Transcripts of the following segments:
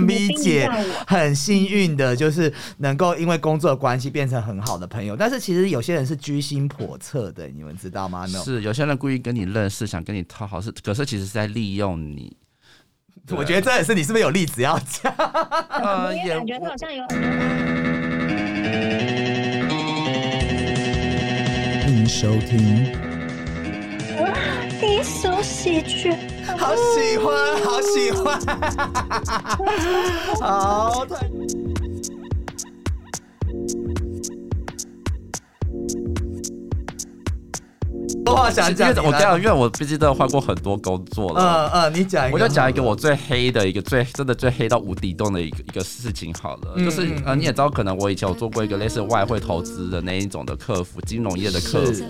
V 姐很幸运的，就是能够因为工作的关系变成很好的朋友。但是其实有些人是居心叵测的，你们知道吗？是有些人故意跟你认识，想跟你讨好，是可是其实是在利用你。我觉得这也是你是不是有例子要讲？呃，也感觉他好像有很多。欢迎收听。第一首喜剧，好喜欢，好喜欢，好。多话想讲，我讲，因为我毕竟都换过很多工作了。嗯嗯，你讲一个，我就讲一个我最黑的一个最真的最黑到无底洞的一个一个事情好了，就是呃你也知道，可能我以前有做过一个类似外汇投资的那一种的客服，金融业的客服。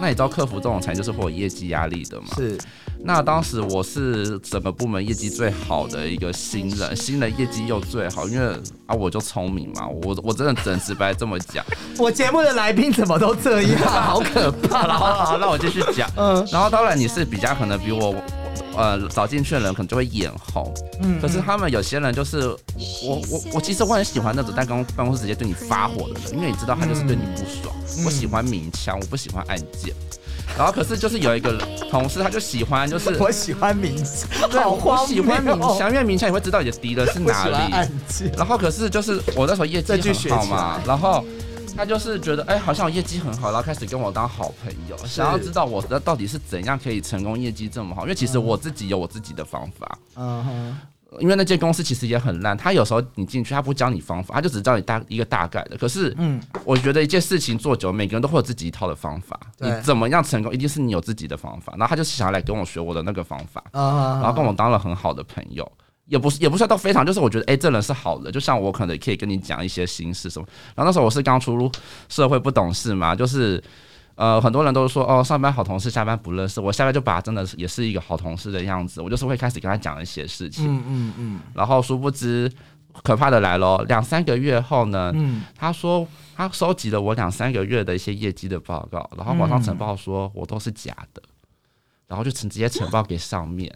那你知道客服这种才就是会有业绩压力的嘛？是。那当时我是整个部门业绩最好的一个新人，新人业绩又最好，因为啊我就聪明嘛，我我真的只能直白这么讲。我节目的来宾怎么都这样，好可怕。好好，那我继续讲。嗯，然后当然你是比较可能比我呃早进去的人，可能就会眼红。嗯，可是他们有些人就是我我我其实我很喜欢那种在公办公室直接对你发火的人，因为你知道他就是对你不爽。我喜欢明枪，我不喜欢暗箭。然后可是就是有一个同事，他就喜欢，就是我喜欢明枪，对，我喜欢明枪，因为明枪你会知道你的敌人是哪里。然后可是就是我那时候业绩很好嘛，然后他就是觉得哎，好像我业绩很好，然后开始跟我当好朋友，想要知道我的到底是怎样可以成功，业绩这么好。因为其实我自己有我自己的方法。嗯哼。因为那间公司其实也很烂，他有时候你进去，他不教你方法，他就只教你大一个大概的。可是，嗯，我觉得一件事情做久，每个人都会有自己一套的方法。你怎么样成功，一定是你有自己的方法。然后他就是想要来跟我学我的那个方法，然后跟我当了很好的朋友，也不是也不算到非常，就是我觉得哎，这人是好的。就像我可能可以跟你讲一些心事什么。然后那时候我是刚出入社会，不懂事嘛，就是。呃，很多人都说哦，上班好同事，下班不认识。我下班就把真的是也是一个好同事的样子，我就是会开始跟他讲一些事情。嗯嗯嗯。然后殊不知，可怕的来了。两三个月后呢，他说他收集了我两三个月的一些业绩的报告，然后网上呈报说我都是假的，然后就呈直接呈报给上面。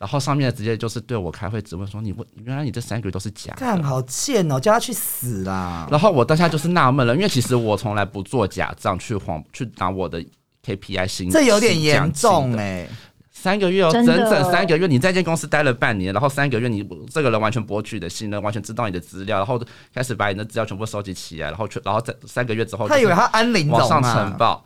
然后上面直接就是对我开会质问说：“你问原来你这三个月都是假？”干好贱哦，叫他去死啦！然后我当下就是纳闷了，因为其实我从来不做假账去谎去拿我的 KPI 薪这有点严重哎！三个月哦，整整三个月，你在这间公司待了半年，然后三个月你这个人完全博取的信任，完全知道你的资料，然后开始把你的资料全部收集起来，然后去，然后在三个月之后，他以为他安领往上呈报。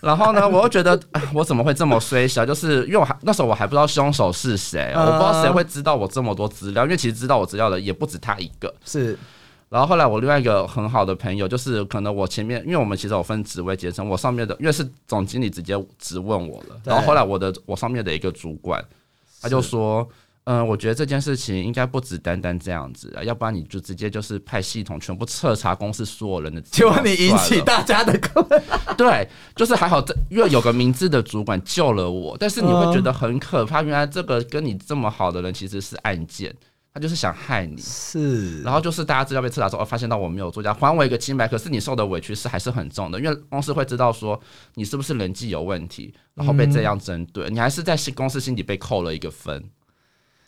然后呢，我又觉得，我怎么会这么衰小？就是因为我还那时候我还不知道凶手是谁，我不知道谁会知道我这么多资料，因为其实知道我资料的也不止他一个。是。然后后来我另外一个很好的朋友，就是可能我前面，因为我们其实有分职位阶层，我上面的因为是总经理直接质问我了，然后后来我的我上面的一个主管，他就说。嗯，我觉得这件事情应该不止单单这样子啊，要不然你就直接就是派系统全部彻查公司所有人的，结果你引起大家的 对，就是还好这因为有个明智的主管救了我，但是你会觉得很可怕，原来这个跟你这么好的人其实是案件，他就是想害你，是，然后就是大家资料被彻查之后，发现到我没有作假，还我一个清白，可是你受的委屈是还是很重的，因为公司会知道说你是不是人际有问题，然后被这样针对，你还是在公司心底被扣了一个分。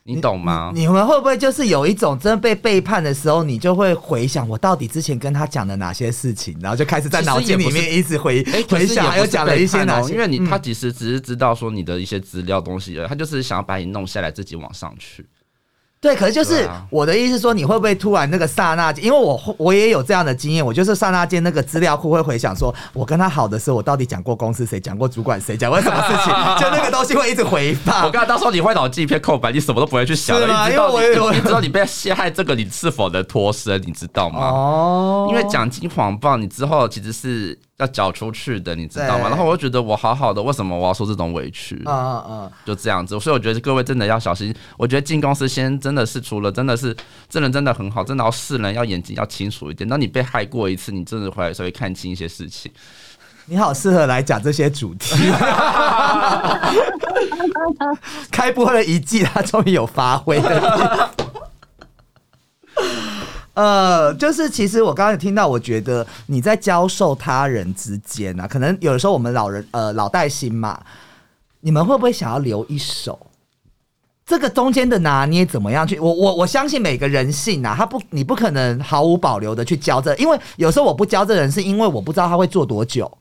你懂吗？你们会不会就是有一种真的被背叛的时候，你就会回想我到底之前跟他讲了哪些事情，然后就开始在脑筋里面一直回回想，还有讲了一些哪些？因为你他其实只是知道说你的一些资料东西，他就是想要把你弄下来，自己往上去。对，可是就是我的意思说，你会不会突然那个刹那间？因为我我也有这样的经验，我就是刹那间那个资料库会回想，说我跟他好的时候，我到底讲过公司谁，讲过主管谁，讲过什么事情，就那个东西会一直回放。我刚才到时候你会脑筋一片空白，你什么都不会去想了，因为我你知道你被陷害，这个你是否能脱身，你知道吗？哦，因为讲金谎报，你之后其实是。要缴出去的，你知道吗？然后我就觉得我好好的，为什么我要受这种委屈？啊啊啊！就这样子，所以我觉得各位真的要小心。我觉得进公司先真的是除了真的是这人真的很好，真的要世人要眼睛要清楚一点。当你被害过一次，你真的回来时候会看清一些事情。你好，适合来讲这些主题。开播了一季，他终于有发挥了。呃，就是其实我刚刚有听到，我觉得你在教授他人之间啊，可能有的时候我们老人呃老带新嘛，你们会不会想要留一手？这个中间的拿捏怎么样去？我我我相信每个人性啊，他不你不可能毫无保留的去教这，因为有时候我不教这人是因为我不知道他会做多久。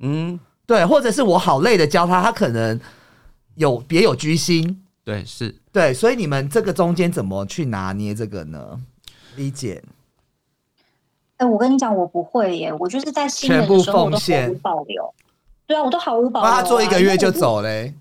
嗯，对，或者是我好累的教他，他可能有别有居心。对，是，对，所以你们这个中间怎么去拿捏这个呢？理解。哎，我跟你讲，我不会耶，我就是在新人的时候我都毫无保留。对啊，我都毫无保留。他做一个月就走嘞？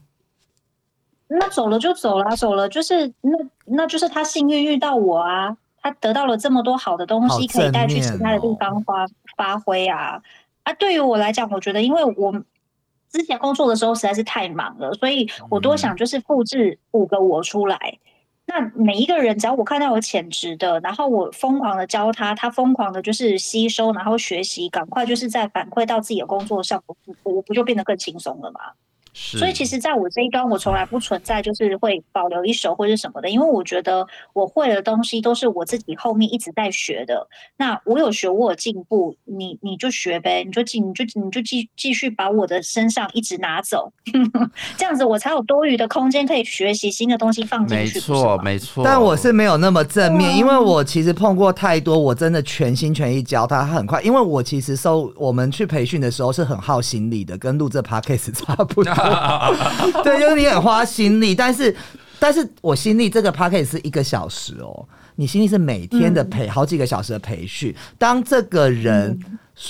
那走了就走了，走了就是那那就是他幸运遇到我啊，他得到了这么多好的东西，可以带去其他的地方发发挥啊。啊，对于我来讲，我觉得因为我之前工作的时候实在是太忙了，所以我多想就是复制五个我出来。那每一个人，只要我看到有潜质的，然后我疯狂的教他，他疯狂的就是吸收，然后学习，赶快就是在反馈到自己的工作上，我我不就变得更轻松了吗？所以其实，在我这一端，我从来不存在就是会保留一手或者什么的，因为我觉得我会的东西都是我自己后面一直在学的。那我有学，我有进步，你你就学呗，你就继你就你就继继续把我的身上一直拿走，这样子我才有多余的空间可以学习新的东西放进去。没错，没错。但我是没有那么正面，因为我其实碰过太多，我真的全心全意教他，很快。因为我其实收我们去培训的时候是很耗心力的，跟录这 podcast 差不多。对，就是你很花心力，但是，但是我心力这个 p a c k e 是一个小时哦，你心力是每天的培好几个小时的培训。当这个人，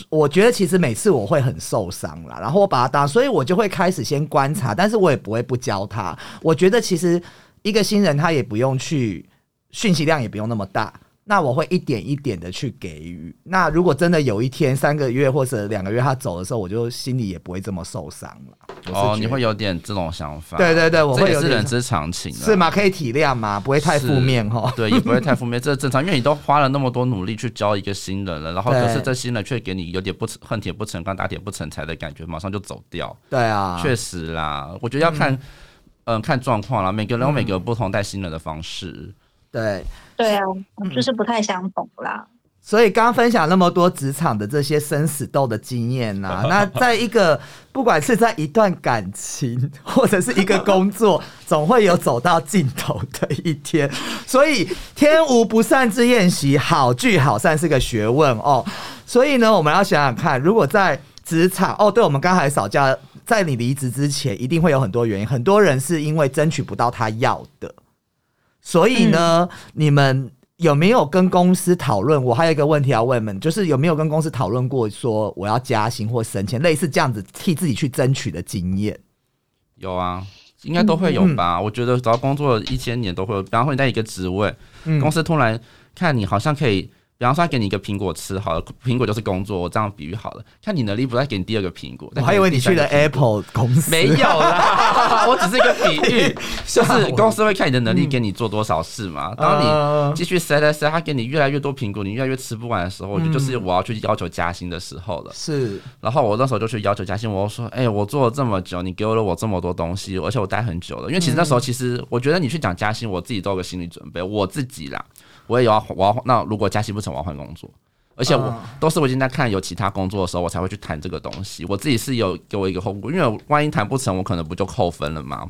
我觉得其实每次我会很受伤啦，然后我把他当，所以我就会开始先观察，但是我也不会不教他。我觉得其实一个新人他也不用去讯息量也不用那么大。那我会一点一点的去给予。那如果真的有一天三个月或者两个月他走的时候，我就心里也不会这么受伤了。哦，你会有点这种想法。对对对，我会有是人之常情，是吗？可以体谅吗？不会太负面哈。对，也不会太负面，这是正常。因为你都花了那么多努力去教一个新人了，然后可是这新人却给你有点不成恨铁不成钢打铁不成材的感觉，马上就走掉。对啊，确实啦，我觉得要看，嗯，看状况啦。每个人有每个不同带新人的方式。对。对啊，就是不太想懂啦。所以刚刚分享那么多职场的这些生死斗的经验呐，那在一个不管是在一段感情或者是一个工作，总会有走到尽头的一天。所以天无不散之宴席，好聚好散是个学问哦。所以呢，我们要想想看，如果在职场哦，对我们刚才吵架，在你离职之前，一定会有很多原因，很多人是因为争取不到他要的。所以呢，你们有没有跟公司讨论？我还有一个问题要问们，就是有没有跟公司讨论过说我要加薪或升迁，类似这样子替自己去争取的经验？有啊，应该都会有吧。我觉得只要工作一千年都会有，比方说你在一个职位，公司突然看你好像可以。比方说，他给你一个苹果吃好了，苹果就是工作。我这样比喻好了，看你能力不再给你第二个苹果。我还以为你去了 Apple 公司，没有啦，我只是一个比喻，就是公司会看你的能力，给你做多少事嘛。当你继续塞塞塞，他给你越来越多苹果，你越来越吃不完的时候，就是我要去要求加薪的时候了。是，然后我那时候就去要求加薪，我说：“哎，我做了这么久，你给了我这么多东西，而且我待很久了。因为其实那时候，其实我觉得你去讲加薪，我自己都有个心理准备，我自己啦。”我也有要，我要那如果加息不成，我要换工作。而且我都是我已经在看有其他工作的时候，我才会去谈这个东西。我自己是有给我一个后顾，因为万一谈不成，我可能不就扣分了吗？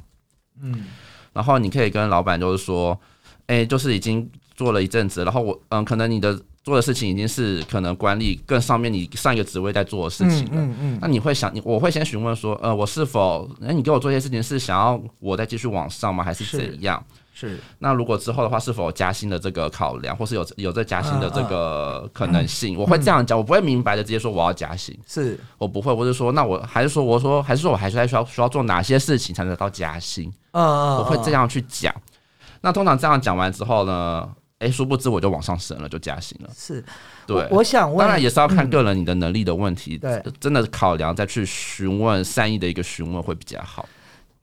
嗯。然后你可以跟老板就是说，哎，就是已经做了一阵子，然后我嗯，可能你的做的事情已经是可能管理更上面你上一个职位在做的事情了。嗯嗯。那你会想，你我会先询问说，呃，我是否，哎，你给我做一些事情是想要我再继续往上吗？还是怎样？是，那如果之后的话，是否有加薪的这个考量，或是有有这加薪的这个可能性？我会这样讲，我不会明白的直接说我要加薪，是我不会，我是说，那我还是说，我说还是说我还是在需要需要做哪些事情才能得到加薪？嗯嗯，我会这样去讲。那通常这样讲完之后呢，哎，殊不知我就往上升了，就加薪了。是，对，我想问，当然也是要看个人你的能力的问题，对，真的考量再去询问善意的一个询问会比较好。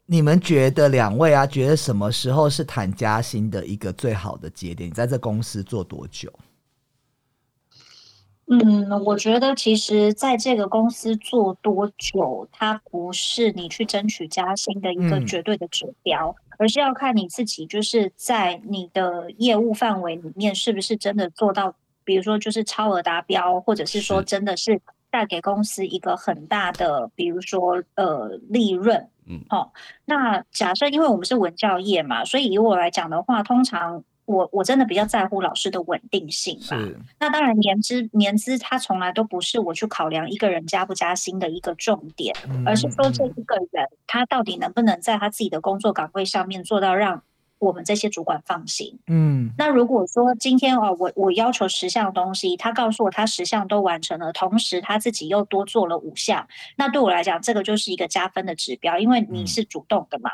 你们觉得两位啊，觉得什么时候是谈加薪的一个最好的节点？你在这公司做多久？嗯，我觉得其实在这个公司做多久，它不是你去争取加薪的一个绝对的指标，而是要看你自己就是在你的业务范围里面是不是真的做到，比如说就是超额达标，或者是说真的是。带给公司一个很大的，比如说呃利润。嗯，好，那假设因为我们是文教业嘛，所以以我来讲的话，通常我我真的比较在乎老师的稳定性吧。那当然年资年资它从来都不是我去考量一个人加不加薪的一个重点，而是说这一个人他到底能不能在他自己的工作岗位上面做到让。我们这些主管放心，嗯，那如果说今天哦，我我要求十项东西，他告诉我他十项都完成了，同时他自己又多做了五项，那对我来讲，这个就是一个加分的指标，因为你是主动的嘛。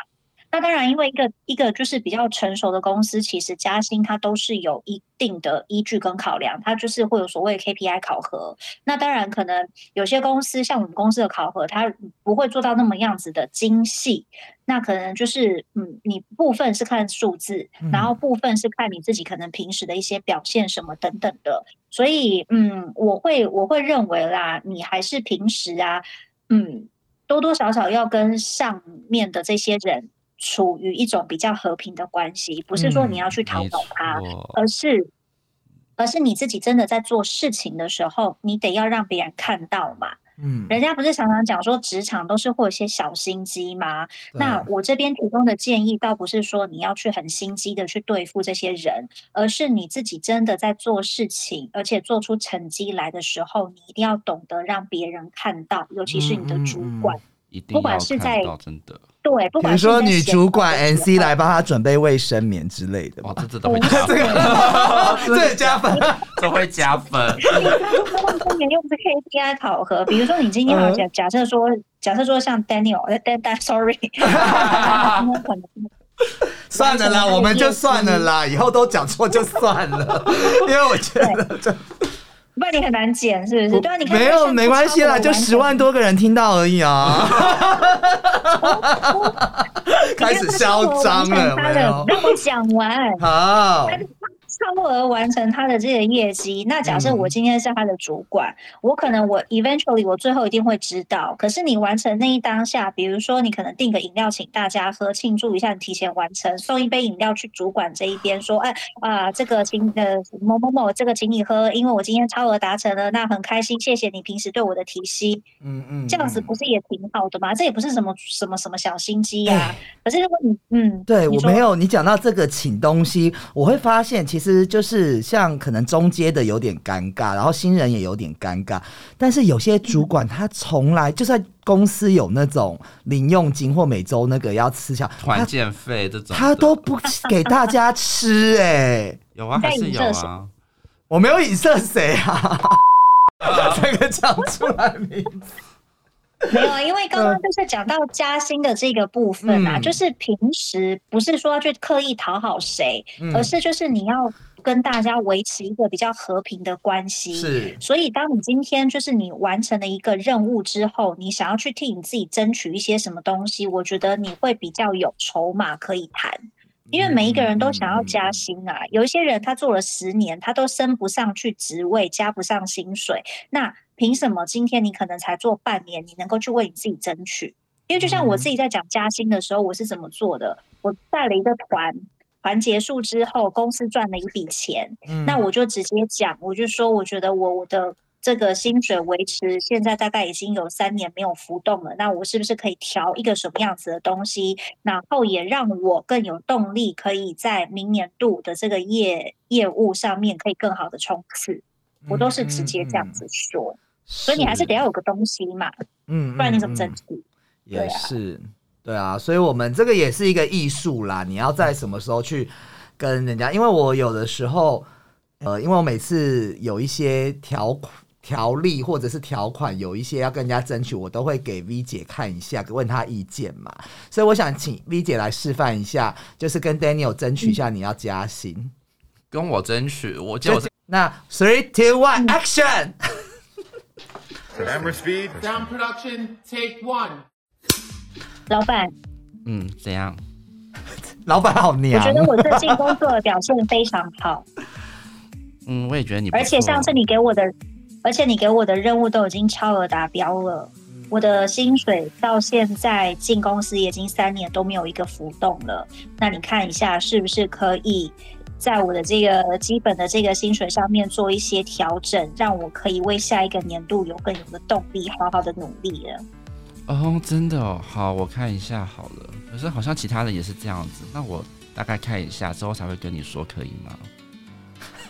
那当然，因为一个一个就是比较成熟的公司，其实加薪它都是有一定的依据跟考量，它就是会有所谓 KPI 考核。那当然，可能有些公司像我们公司的考核，它不会做到那么样子的精细。那可能就是，嗯，你部分是看数字，然后部分是看你自己可能平时的一些表现什么等等的。所以，嗯，我会我会认为啦，你还是平时啊，嗯，多多少少要跟上面的这些人。处于一种比较和平的关系，不是说你要去讨好他，而是，而是你自己真的在做事情的时候，你得要让别人看到嘛。嗯，人家不是常常讲说职场都是会有一些小心机吗？那我这边提供的建议，倒不是说你要去很心机的去对付这些人，而是你自己真的在做事情，而且做出成绩来的时候，你一定要懂得让别人看到，尤其是你的主管，不管是在真的。对，比如说女主管 N C 来帮他准备卫生棉之类的，哇，这 这都 会加分，这加分，都会加分。卫生棉又不是 K P I 考核，比如说你今天假假设说，假设说像 Daniel，Dan Dan，Sorry，算了啦，我们就算了啦，以后都讲错就算了，因为我觉得这。不然你很难剪，是不是？对啊，你没有没关系啦，就十万多个人听到而已啊。开始嚣张了，没有？让我讲完。好。超额完成他的这个业绩，那假设我今天是他的主管，我可能我 eventually 我最后一定会知道。可是你完成那一当下，比如说你可能订个饮料请大家喝，庆祝一下你提前完成，送一杯饮料去主管这一边说，哎啊，这个请呃某某某这个请你喝，因为我今天超额达成了，那很开心，谢谢你平时对我的提携。嗯嗯，这样子不是也挺好的吗？这也不是什么什么什么小心机呀。可是如果你嗯，对我没有你讲到这个请东西，我会发现其实。实就是像可能中阶的有点尴尬，然后新人也有点尴尬，但是有些主管他从来就算公司有那种零用金或每周那个要吃下团建费这种，他都不给大家吃哎，有啊还是有啊？我没有影射谁啊，这个讲出来名字。没有啊，因为刚刚就是讲到加薪的这个部分啊，就是平时不是说要去刻意讨好谁，而是就是你要跟大家维持一个比较和平的关系。是，所以当你今天就是你完成了一个任务之后，你想要去替你自己争取一些什么东西，我觉得你会比较有筹码可以谈，因为每一个人都想要加薪啊，有一些人他做了十年，他都升不上去职位，加不上薪水，那。凭什么今天你可能才做半年，你能够去为你自己争取？因为就像我自己在讲加薪的时候，我是怎么做的？我带了一个团，团结束之后，公司赚了一笔钱，那我就直接讲，我就说，我觉得我我的这个薪水维持现在大概已经有三年没有浮动了，那我是不是可以调一个什么样子的东西，然后也让我更有动力，可以在明年度的这个业业务上面可以更好的冲刺？我都是直接这样子说。所以你还是得要有个东西嘛，嗯，不然你怎么争取？也是，对啊，所以我们这个也是一个艺术啦。你要在什么时候去跟人家？因为我有的时候，呃，因为我每次有一些条条例或者是条款，有一些要跟人家争取，我都会给 V 姐看一下，问她意见嘛。所以我想请 V 姐来示范一下，就是跟 Daniel 争取一下你要加薪，跟我争取，我就那 three two one action。Camera speed. down production. Take one. 老板，嗯，怎样？老板好娘。我觉得我最近工作的表现非常好。嗯，我也觉得你。而且上次你给我的，而且你给我的任务都已经超额达标了。我的薪水到现在进公司已经三年都没有一个浮动了。那你看一下，是不是可以在我的这个基本的这个薪水上面做一些调整，让我可以为下一个年度有更有的动力，好好的努力了。哦，真的哦，好，我看一下好了。可是好像其他人也是这样子，那我大概看一下之后才会跟你说，可以吗？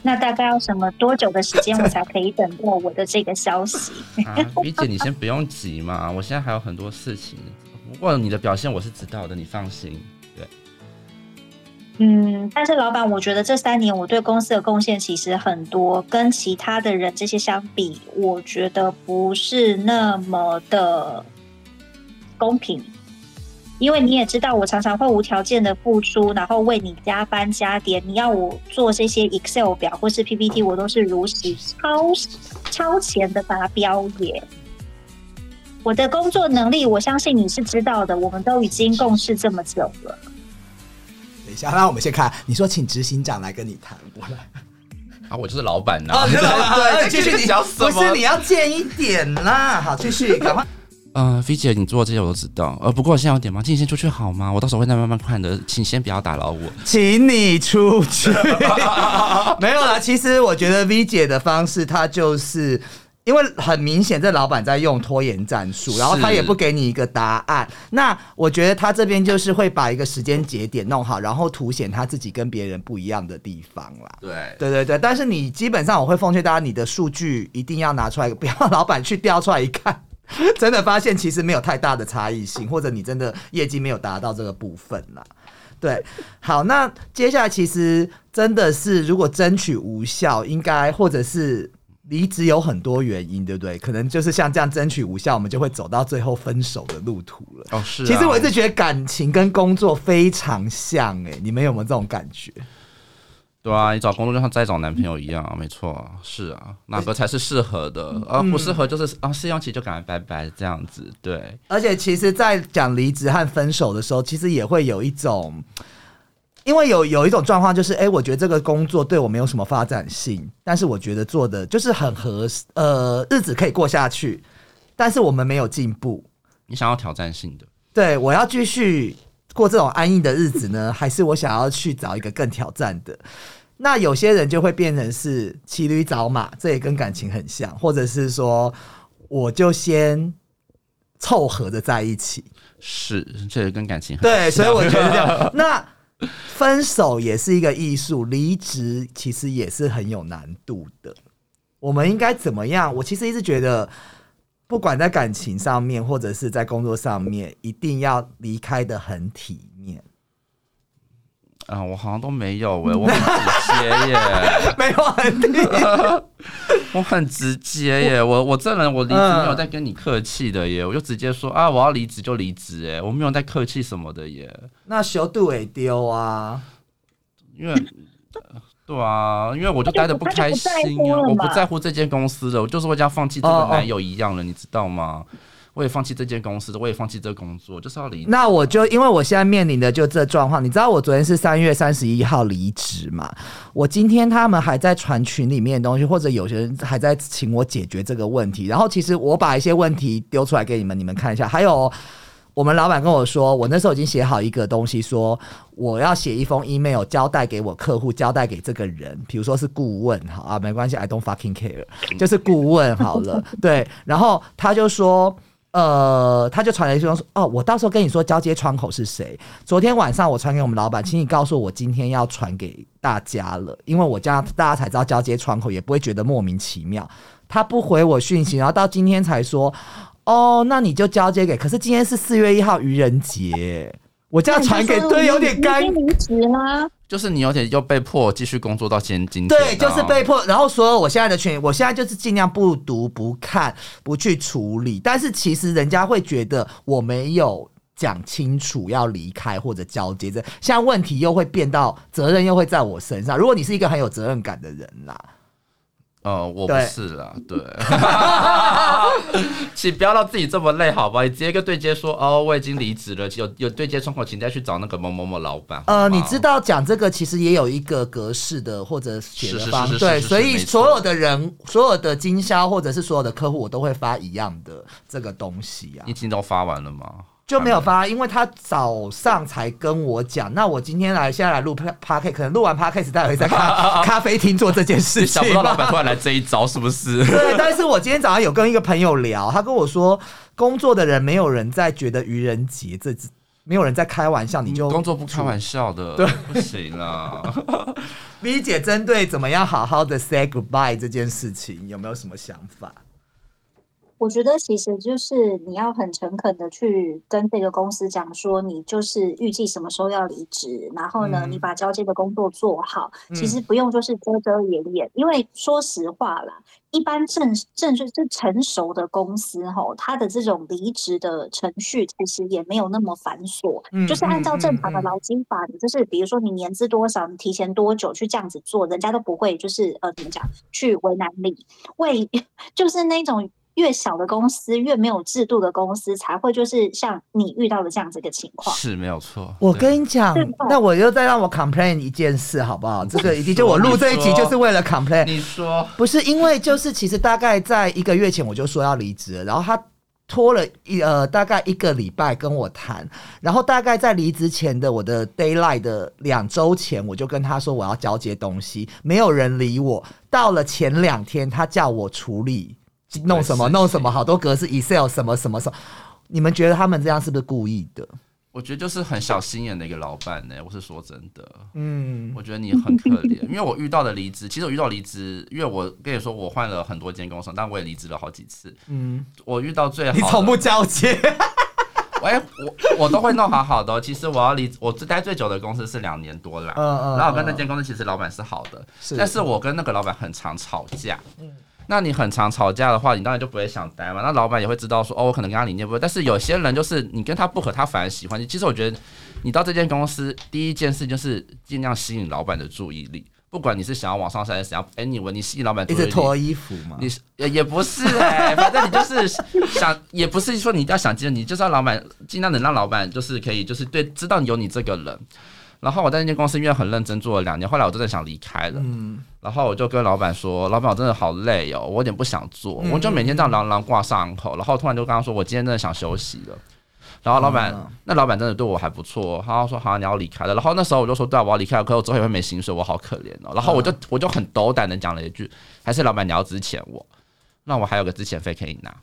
那大概要什么多久的时间，我才可以等到我的这个消息？啊，李姐，你先不用急嘛，我现在还有很多事情。不过你的表现我是知道的，你放心。对，嗯，但是老板，我觉得这三年我对公司的贡献其实很多，跟其他的人这些相比，我觉得不是那么的公平。因为你也知道，我常常会无条件的付出，然后为你加班加点。你要我做这些 Excel 表或是 PPT，我都是如实超超前的达标耶。我的工作能力，我相信你是知道的。我们都已经共事这么久了。等一下，那我们先看，你说请执行长来跟你谈，我来。啊，我就是老板呐。对，继续你讲什么？不是你要见一点啦。好，继续，赶快。嗯，菲姐，你做这些我都知道。呃，不过我现在有点忙，请你先出去好吗？我到时候会再慢慢看的，请先不要打扰我。请你出去。没有啦，其实我觉得 V 姐的方式，她就是因为很明显，这老板在用拖延战术，然后他也不给你一个答案。那我觉得他这边就是会把一个时间节点弄好，然后凸显他自己跟别人不一样的地方啦。对，对对对。但是你基本上，我会奉劝大家，你的数据一定要拿出来，不要老板去调出来一看。真的发现其实没有太大的差异性，或者你真的业绩没有达到这个部分啦。对，好，那接下来其实真的是如果争取无效，应该或者是离职有很多原因，对不对？可能就是像这样争取无效，我们就会走到最后分手的路途了。哦，是。其实我一直觉得感情跟工作非常像，哎，你们有没有这种感觉？对啊，你找工作就像在找男朋友一样，没错，是啊，哪个才是适合的，而不适合就是啊，试用期就赶快拜拜这样子。对，而且其实，在讲离职和分手的时候，其实也会有一种，因为有有一种状况就是，哎，我觉得这个工作对我没有什么发展性，但是我觉得做的就是很合适，呃，日子可以过下去，但是我们没有进步。你想要挑战性的？对，我要继续。过这种安逸的日子呢，还是我想要去找一个更挑战的？那有些人就会变成是骑驴找马，这也跟感情很像，或者是说，我就先凑合着在一起。是，这也跟感情很对，所以我觉得这样。那分手也是一个艺术，离职其实也是很有难度的。我们应该怎么样？我其实一直觉得。不管在感情上面，或者是在工作上面，一定要离开的很体面。啊，我好像都没有哎，我很直接耶，没有很体面，我很直接耶，我我这人我离职没有在跟你客气的耶，我就直接说啊，我要离职就离职哎，我没有在客气什么的耶。那小度也丢啊，因为。对啊，因为我就待的不开心啊，我不在乎这间公司的，我就是会这样放弃这个男友一样了，你知道吗？我也放弃这间公司的，我也放弃这工作，就是要离。那我就因为我现在面临的就这状况，你知道我昨天是三月三十一号离职嘛？我今天他们还在传群里面的东西，或者有些人还在请我解决这个问题，然后其实我把一些问题丢出来给你们，你们看一下，还有。我们老板跟我说，我那时候已经写好一个东西，说我要写一封 email 交代给我客户，交代给这个人，比如说是顾问，好啊，没关系，I don't fucking care，就是顾问好了，对。然后他就说，呃，他就传来一封说，哦，我到时候跟你说交接窗口是谁。昨天晚上我传给我们老板，请你告诉我今天要传给大家了，因为我这样大家才知道交接窗口，也不会觉得莫名其妙。他不回我讯息，然后到今天才说。哦，那你就交接给。可是今天是四月一号愚人节，我这样传给对有点干。离职吗？就是你有点又被迫继续工作到今今天。对，就是被迫。然后所有我现在的权，我现在就是尽量不读、不看、不去处理。但是其实人家会觉得我没有讲清楚要离开或者交接，这现在问题又会变到责任又会在我身上。如果你是一个很有责任感的人啦。呃，我不是啦，对，请不要让自己这么累，好吧？你直接跟对接说，哦，我已经离职了，有有对接窗口，请再去找那个某某某老板。呃，你知道讲这个其实也有一个格式的或者写的方，对，所以所有的人、所有的经销或者是所有的客户，我都会发一样的这个东西啊。已经都发完了吗？就没有发，因为他早上才跟我讲。那我今天来，现在来录 p a r 可能录完 p a r k 待会在咖 咖啡厅做这件事情。想不到老板突然来这一招，是不是？对，但是我今天早上有跟一个朋友聊，他跟我说，工作的人没有人在觉得愚人节这，没有人在开玩笑，你就工作不开玩笑的，对，不行啦。V 姐针对怎么样好好的 say goodbye 这件事情，有没有什么想法？我觉得其实就是你要很诚恳的去跟这个公司讲说，你就是预计什么时候要离职，然后呢，你把交接的工作做好。其实不用就是遮遮掩掩，因为说实话啦，一般正正是是成熟的公司吼，它的这种离职的程序其实也没有那么繁琐，就是按照正常的劳基法，你就是比如说你年资多少，你提前多久去这样子做，人家都不会就是呃怎么讲去为难你，为 就是那种。越小的公司，越没有制度的公司，才会就是像你遇到的这样子一个情况，是没有错。我跟你讲，那我又再让我 complain 一件事，好不好？这个一定就我录这一集就是为了 complain。你说不是因为就是其实大概在一个月前我就说要离职，然后他拖了一呃大概一个礼拜跟我谈，然后大概在离职前的我的 d a y l i g h t 的两周前，我就跟他说我要交接东西，没有人理我。到了前两天，他叫我处理。弄什么弄什么，好多格式 Excel 什么什么什么，你们觉得他们这样是不是故意的？我觉得就是很小心眼的一个老板呢。我是说真的，嗯，我觉得你很可怜，因为我遇到的离职，其实我遇到离职，因为我跟你说我换了很多间公司，但我也离职了好几次。嗯，我遇到最好，你从不交接，喂，我我都会弄好好的。其实我要离，我待最久的公司是两年多了，嗯嗯，然后跟那间公司其实老板是好的，但是我跟那个老板很常吵架，嗯。那你很常吵架的话，你当然就不会想待嘛。那老板也会知道说，哦，我可能跟他理念不合。但是有些人就是你跟他不合，他反而喜欢你。其实我觉得，你到这间公司第一件事就是尽量吸引老板的注意力。不管你是想要往上升还是想要，anyway，你吸引老板注意力。一直脱衣服吗？你也也不是哎，反正你就是想，也不是说你一定要想见你，就是要老板尽量能让老板就是可以就是对知道有你这个人。然后我在那间公司因为很认真做了两年，后来我真的想离开了。嗯，然后我就跟老板说：“老板，我真的好累哦，我有点不想做，我就每天这样朗朗挂上口。”然后突然就跟他说：“我今天真的想休息了。”然后老板，那老板真的对我还不错，他说：“好，你要离开了。”然后那时候我就说：“对啊，我要离开了，可我之后也会没薪水，我好可怜哦。”然后我就我就很斗胆的讲了一句：“还是老板你要支遣我，那我还有个支遣费可以拿。”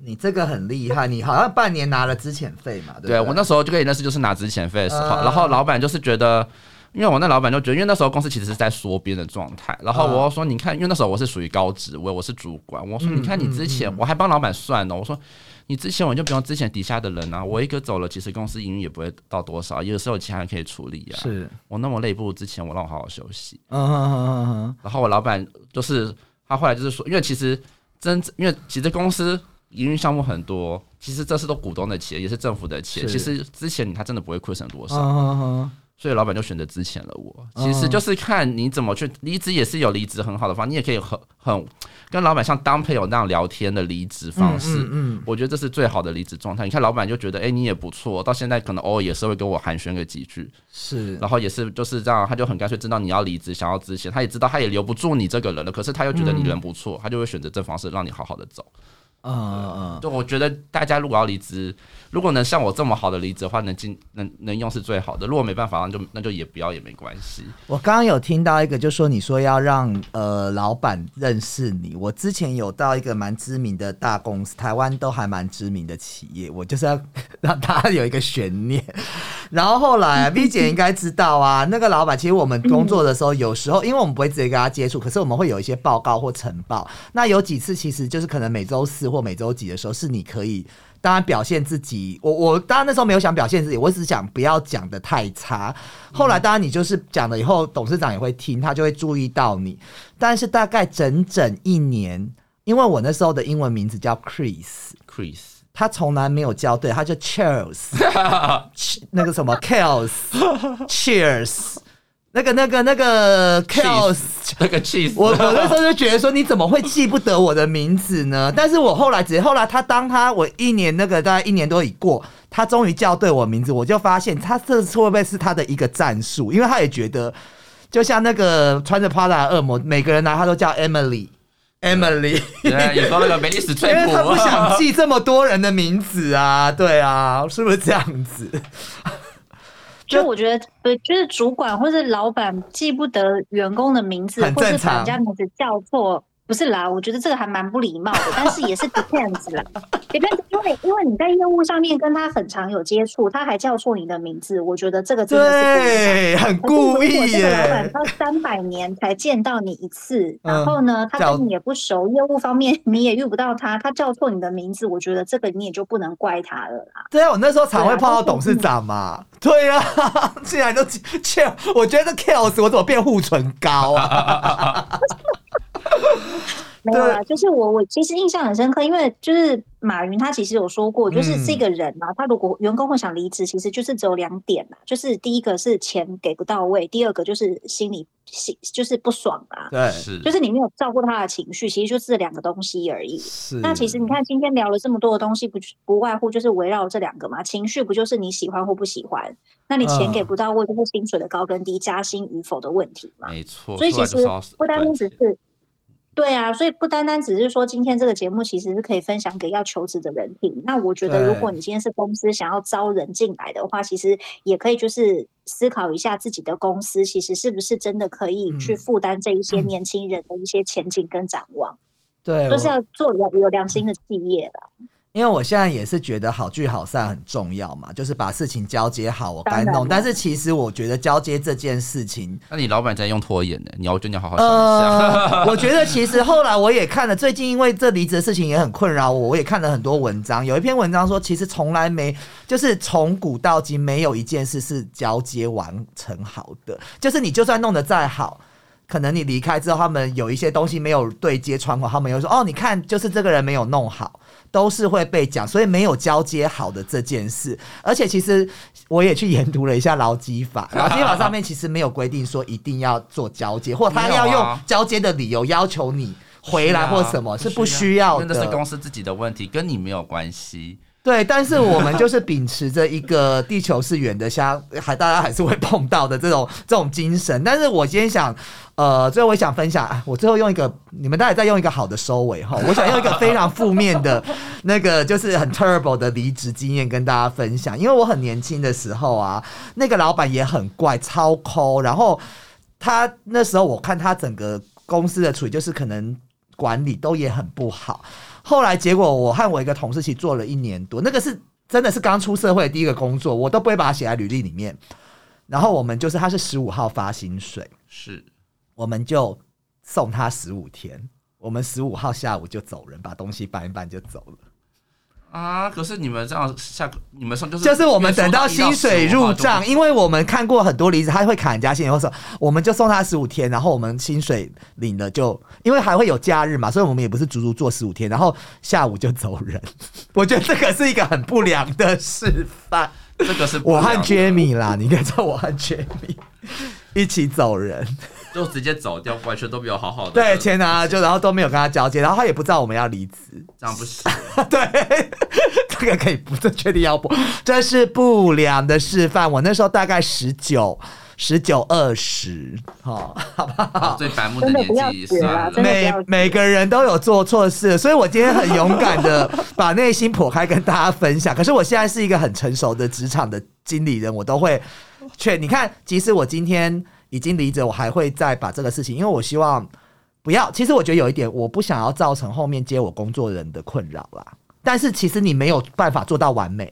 你这个很厉害，你好像半年拿了资遣费嘛？对，我那时候就跟你认识，就是拿资遣费的时候。然后老板就是觉得，因为我那老板就觉得，因为那时候公司其实是在缩编的状态。然后我说，你看，因为那时候我是属于高职位，我是主管。我说，你看你之前，我还帮老板算呢。我说，你之前我就不用之前底下的人啊，我一个走了，其实公司营运也不会到多少，有时候其他人可以处理啊。是我那么累，不如之前我让我好好休息。嗯嗯嗯嗯。然后我老板就是他后来就是说，因为其实真因为其实公司。营运项目很多，其实这是都股东的钱，也是政府的钱。其实之前你他真的不会亏损多少，所以老板就选择之前了。我其实就是看你怎么去离职，也是有离职很好的方，你也可以很很跟老板像当朋友那样聊天的离职方式。嗯，我觉得这是最好的离职状态。你看老板就觉得，哎，你也不错，到现在可能偶尔也是会跟我寒暄个几句。是，然后也是就是这样，他就很干脆知道你要离职，想要之前他也知道他也留不住你这个人了，可是他又觉得你人不错，他就会选择这方式让你好好的走。嗯嗯嗯，就我觉得大家如果要离职，如果能像我这么好的离职的话，能进能能用是最好的。如果没办法，那就那就也不要也没关系。我刚刚有听到一个，就说你说要让呃老板认识你。我之前有到一个蛮知名的大公司，台湾都还蛮知名的企业，我就是要 让大家有一个悬念。然后后来 V 姐应该知道啊，那个老板其实我们工作的时候，有时候因为我们不会直接跟他接触，可是我们会有一些报告或呈报。那有几次其实就是可能每周四或每周几的时候，是你可以当然表现自己。我我当然那时候没有想表现自己，我只是想不要讲的太差。后来当然你就是讲了以后，董事长也会听，他就会注意到你。但是大概整整一年，因为我那时候的英文名字叫 Chris，Chris。他从来没有叫对，他就 Cheers，那个什么 Kills，Cheers，那个那个那个 Kills，那个 Cheese，我我那时候就觉得说你怎么会记不得我的名字呢？但是我后来直后来他当他我一年那个大概一年多已过，他终于叫对我名字，我就发现他这次会不会是他的一个战术？因为他也觉得就像那个穿着 Prada 的恶魔，每个人来他都叫 Emily。Emily，对，你说那个梅丽史翠普，他不想记这么多人的名字啊，对啊，是不是这样子？就我觉得，呃就是主管或者老板记不得员工的名字，或是把人家名字叫错。不是啦，我觉得这个还蛮不礼貌的，但是也是 depends 啦 因为因为你在业务上面跟他很常有接触，他还叫错你的名字，我觉得这个真的是很故意耶。老板他三百年才见到你一次，然后呢，他跟你也不熟，业务方面 你也遇不到他，他叫错你的名字，我觉得这个你也就不能怪他了啦。对啊，我那时候常会碰到董事长嘛，对啊，竟然都 kill，我觉得 kills 我怎么变护唇膏啊？没有啊，就是我我其实印象很深刻，因为就是马云他其实有说过，就是这个人嘛，他如果员工会想离职，其实就是只有两点嘛，就是第一个是钱给不到位，第二个就是心里心就是不爽啊。对，是，就是你没有照顾他的情绪，其实就这两个东西而已。是，那其实你看今天聊了这么多的东西，不不外乎就是围绕这两个嘛，情绪不就是你喜欢或不喜欢？那你钱给不到位，就是薪水的高跟低、加薪与否的问题嘛。没错，所以其实不单单只是。对啊，所以不单单只是说今天这个节目其实是可以分享给要求职的人听。那我觉得，如果你今天是公司想要招人进来的话，其实也可以就是思考一下自己的公司其实是不是真的可以去负担这一些年轻人的一些前景跟展望。对，就是要做有有良心的企业了。因为我现在也是觉得好聚好散很重要嘛，就是把事情交接好，我该弄。但是其实我觉得交接这件事情，那你老板在用拖延呢？你要真的要好好想一下。我觉得其实后来我也看了，最近因为这离职的事情也很困扰我，我也看了很多文章。有一篇文章说，其实从来没，就是从古到今没有一件事是交接完成好的。就是你就算弄得再好，可能你离开之后，他们有一些东西没有对接窗口，他们又说：“哦，你看，就是这个人没有弄好。”都是会被讲，所以没有交接好的这件事。而且其实我也去研读了一下劳基法，劳基法上面其实没有规定说一定要做交接，或他要用交接的理由要求你回来或什么，是不需要的。那是公司自己的问题，跟你没有关系。对，但是我们就是秉持着一个地球是圆的，像还大家还是会碰到的这种这种精神。但是我今天想，呃，最后我想分享，我最后用一个，你们大家再用一个好的收尾哈。我想用一个非常负面的那个，就是很 terrible 的离职经验跟大家分享。因为我很年轻的时候啊，那个老板也很怪，超抠。然后他那时候我看他整个公司的处理，就是可能管理都也很不好。后来结果，我和我一个同事一起做了一年多，那个是真的是刚出社会的第一个工作，我都不会把它写在履历里面。然后我们就是他是十五号发薪水，是我们就送他十五天，我们十五号下午就走人，把东西搬一搬就走了。啊！可是你们这样下，你们说就是就是我们等到薪水入账，因为我们看过很多例子，他会砍人家薪，然后说我们就送他十五天，然后我们薪水领了就，因为还会有假日嘛，所以我们也不是足足做十五天，然后下午就走人。我觉得这个是一个很不良的示范。这个是我和 Jamie 啦，你应该知道我和 Jamie 一起走人。就直接走掉，完全都没有好好的。对，钱拿了就，然后都没有跟他交接，然后他也不知道我们要离职，这样不行。对，这个可以不确定要不，这是不良的示范。我那时候大概十九、十九、二十，好，好不好？最白目的年纪，每每个人都有做错事，所以我今天很勇敢的 把内心剖开跟大家分享。可是我现在是一个很成熟的职场的经理人，我都会劝你看，即使我今天。已经离职，我还会再把这个事情，因为我希望不要。其实我觉得有一点，我不想要造成后面接我工作人的困扰啦。但是其实你没有办法做到完美。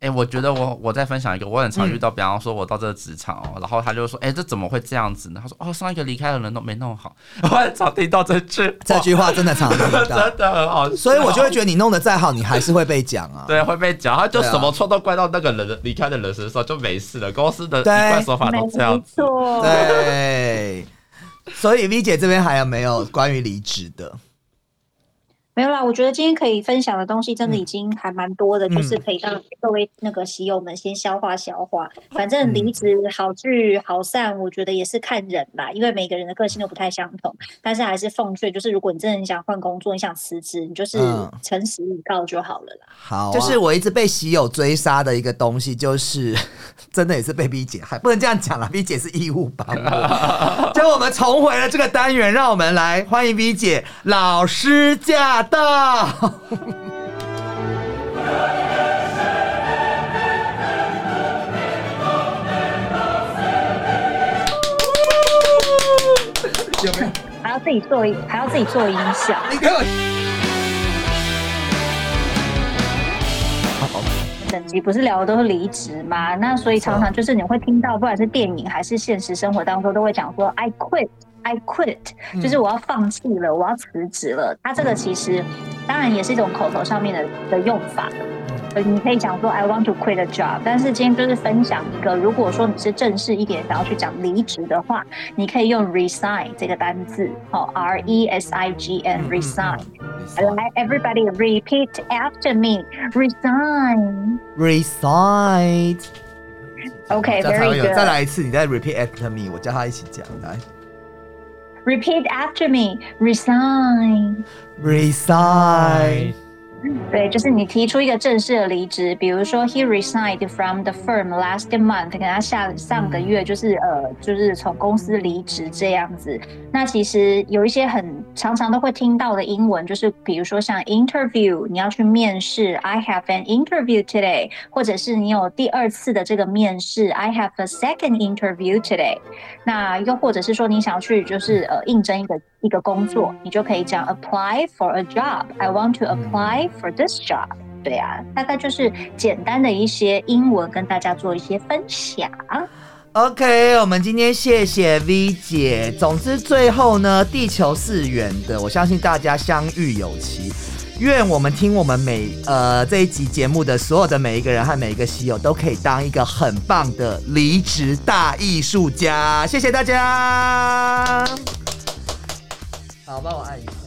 哎，我觉得我我再分享一个，我很常遇到，比方说我到这个职场哦，然后他就说，哎，这怎么会这样子呢？他说，哦，上一个离开的人都没弄好。我很常听到这句，这句话真的常听到，真的很好。所以我就会觉得你弄得再好，你还是会被讲啊。对，会被讲，他就什么错都怪到那个人离开的人身上，就没事了。公司的一贯手法都这样子。对。所以 V 姐这边还有没有关于离职的？没有啦，我觉得今天可以分享的东西真的已经还蛮多的，就是可以让各位那个喜友们先消化消化。反正离职好聚好散，我觉得也是看人吧，因为每个人的个性都不太相同。但是还是奉劝，就是如果你真的很想换工作，你想辞职，你就是诚实以告就好了啦。好，就是我一直被喜友追杀的一个东西，就是 真的也是被 B 姐害，不能这样讲了，B 姐是义务帮我。就我们重回了这个单元，让我们来欢迎 B 姐老师驾。到，有没有？还要自己做，还要自己做音效。你给我。整集不是聊的都是离职吗？那所以常常就是你会听到，不管是电影还是现实生活当中，都会讲说 “I quit”。I quit，就是我要放弃了，我要辞职了。它这个其实当然也是一种口头上面的的用法，呃，你可以讲说 I want to quit a job。但是今天就是分享一个，如果说你是正式一点想要去讲离职的话，你可以用 resign 这个单字，好，R E S I G N，resign。来，everybody repeat after me，resign。resign。OK，very good。再来一次，你再 repeat after me，我叫他一起讲来。Repeat after me. Resign. Resign. 对，就是你提出一个正式的离职，比如说 he resigned from the firm last month，可能他下上个月就是呃，就是从公司离职这样子。那其实有一些很常常都会听到的英文，就是比如说像 interview，你要去面试，I have an interview today，或者是你有第二次的这个面试，I have a second interview today。那又或者是说你想要去就是呃应征一个。一个工作，你就可以讲 apply for a job。I want to for this job。对啊，大概就是简单的一些英文跟大家做一些分享。OK，我们今天谢谢 V 姐。总之最后呢，地球是圆的，我相信大家相遇有期。愿我们听我们每呃这一集节目的所有的每一个人和每一个喜友都可以当一个很棒的离职大艺术家。谢谢大家。好，帮我按一下。